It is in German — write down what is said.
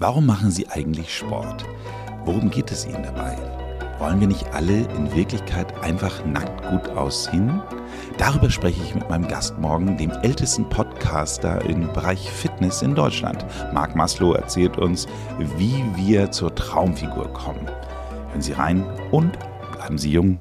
Warum machen Sie eigentlich Sport? Worum geht es Ihnen dabei? Wollen wir nicht alle in Wirklichkeit einfach nackt gut aussehen? Darüber spreche ich mit meinem Gast morgen, dem ältesten Podcaster im Bereich Fitness in Deutschland. Marc Maslow erzählt uns, wie wir zur Traumfigur kommen. Hören Sie rein und bleiben Sie jung.